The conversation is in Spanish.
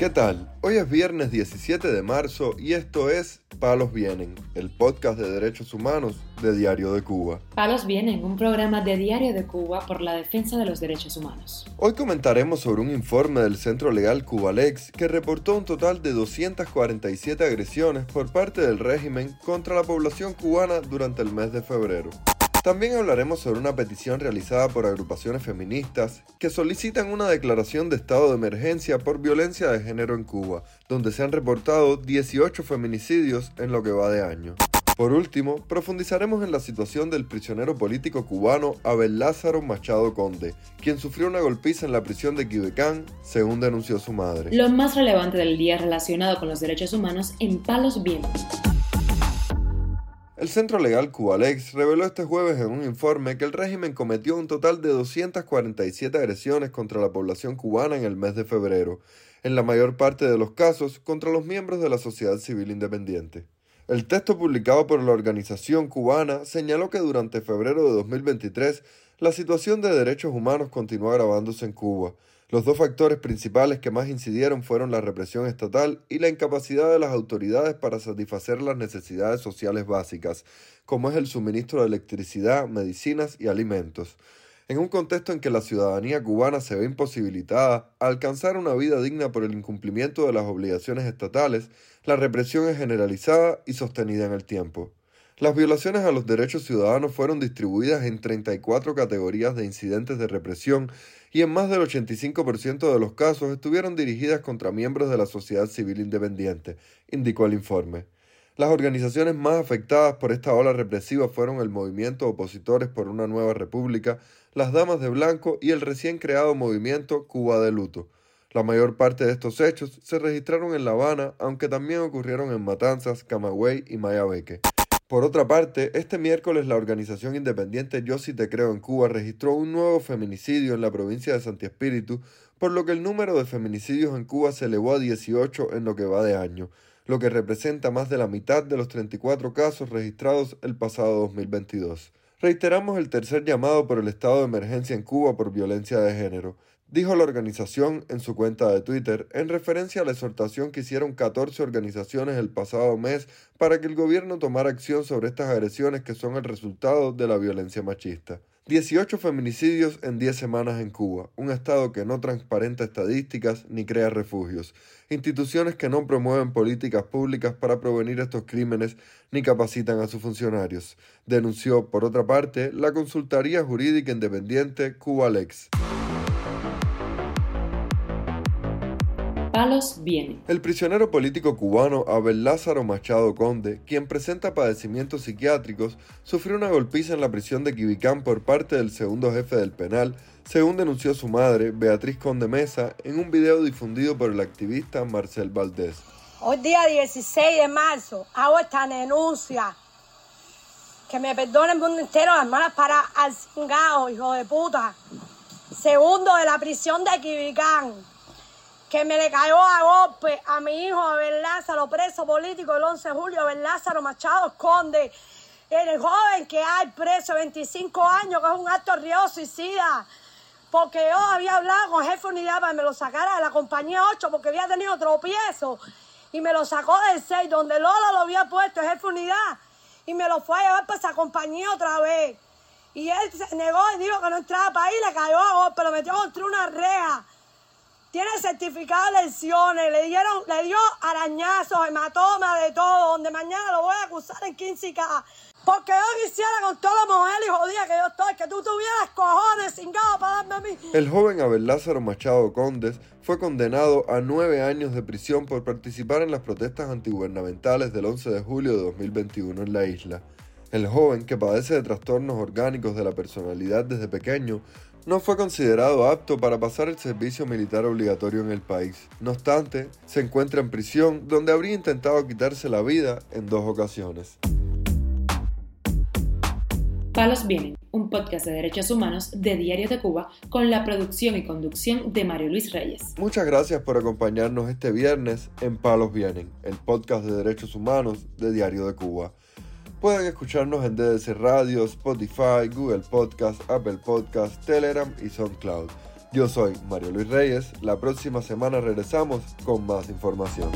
¿Qué tal? Hoy es viernes 17 de marzo y esto es Palos Vienen, el podcast de derechos humanos de Diario de Cuba. Palos Vienen, un programa de Diario de Cuba por la defensa de los derechos humanos. Hoy comentaremos sobre un informe del Centro Legal Cubalex que reportó un total de 247 agresiones por parte del régimen contra la población cubana durante el mes de febrero. También hablaremos sobre una petición realizada por agrupaciones feministas que solicitan una declaración de estado de emergencia por violencia de género en Cuba, donde se han reportado 18 feminicidios en lo que va de año. Por último, profundizaremos en la situación del prisionero político cubano Abel Lázaro Machado Conde, quien sufrió una golpiza en la prisión de Quibecán, según denunció su madre. Lo más relevante del día relacionado con los derechos humanos en Palos Vientos. El Centro Legal Cubalex reveló este jueves en un informe que el régimen cometió un total de 247 agresiones contra la población cubana en el mes de febrero, en la mayor parte de los casos contra los miembros de la sociedad civil independiente. El texto publicado por la organización cubana señaló que durante febrero de 2023 la situación de derechos humanos continuó agravándose en Cuba, los dos factores principales que más incidieron fueron la represión estatal y la incapacidad de las autoridades para satisfacer las necesidades sociales básicas, como es el suministro de electricidad, medicinas y alimentos. En un contexto en que la ciudadanía cubana se ve imposibilitada a alcanzar una vida digna por el incumplimiento de las obligaciones estatales, la represión es generalizada y sostenida en el tiempo. Las violaciones a los derechos ciudadanos fueron distribuidas en 34 categorías de incidentes de represión y en más del 85% de los casos estuvieron dirigidas contra miembros de la sociedad civil independiente, indicó el informe. Las organizaciones más afectadas por esta ola represiva fueron el Movimiento Opositores por una Nueva República, las Damas de Blanco y el recién creado movimiento Cuba de Luto. La mayor parte de estos hechos se registraron en La Habana, aunque también ocurrieron en Matanzas, Camagüey y Mayabeque. Por otra parte, este miércoles la organización independiente Yo sí te creo en Cuba registró un nuevo feminicidio en la provincia de Santi Espíritu, por lo que el número de feminicidios en Cuba se elevó a 18 en lo que va de año, lo que representa más de la mitad de los 34 casos registrados el pasado 2022. Reiteramos el tercer llamado por el estado de emergencia en Cuba por violencia de género dijo la organización en su cuenta de Twitter en referencia a la exhortación que hicieron 14 organizaciones el pasado mes para que el gobierno tomara acción sobre estas agresiones que son el resultado de la violencia machista. 18 feminicidios en 10 semanas en Cuba, un Estado que no transparenta estadísticas ni crea refugios, instituciones que no promueven políticas públicas para prevenir estos crímenes ni capacitan a sus funcionarios, denunció, por otra parte, la Consultoría Jurídica Independiente Cubalex. El prisionero político cubano Abel Lázaro Machado Conde, quien presenta padecimientos psiquiátricos, sufrió una golpiza en la prisión de Quibicán por parte del segundo jefe del penal, según denunció su madre, Beatriz Conde Mesa, en un video difundido por el activista Marcel Valdés. Hoy día 16 de marzo hago esta denuncia. Que me perdone el mundo entero las malas para al cingado, hijo de puta. Segundo de la prisión de Quibicán que me le cayó a golpe a mi hijo Abel Lázaro, preso político el 11 de julio, Abel Lázaro Machado Esconde, el joven que hay preso 25 años, que es un acto río suicida, porque yo había hablado con jefe unidad para que me lo sacara de la compañía 8 porque había tenido tropiezo y me lo sacó del 6 donde Lola lo había puesto, jefe unidad, y me lo fue a llevar para esa compañía otra vez. Y él se negó y dijo que no entraba para ahí, le cayó a golpe, lo metió contra una reja tiene certificado de lesiones, le dieron, le dio arañazos, hematoma, de todo, donde mañana lo voy a acusar en 15K. Porque yo quisiera con toda la mujer y jodida que yo estoy, que tú tuvieras cojones cingado para darme a mí. El joven Abel Lázaro Machado Condes fue condenado a nueve años de prisión por participar en las protestas antigubernamentales del 11 de julio de 2021 en la isla. El joven, que padece de trastornos orgánicos de la personalidad desde pequeño, no fue considerado apto para pasar el servicio militar obligatorio en el país. No obstante, se encuentra en prisión donde habría intentado quitarse la vida en dos ocasiones. Palos Vienen, un podcast de derechos humanos de Diario de Cuba con la producción y conducción de Mario Luis Reyes. Muchas gracias por acompañarnos este viernes en Palos Vienen, el podcast de derechos humanos de Diario de Cuba. Pueden escucharnos en DDC Radio, Spotify, Google Podcast, Apple Podcast, Telegram y SoundCloud. Yo soy Mario Luis Reyes, la próxima semana regresamos con más información.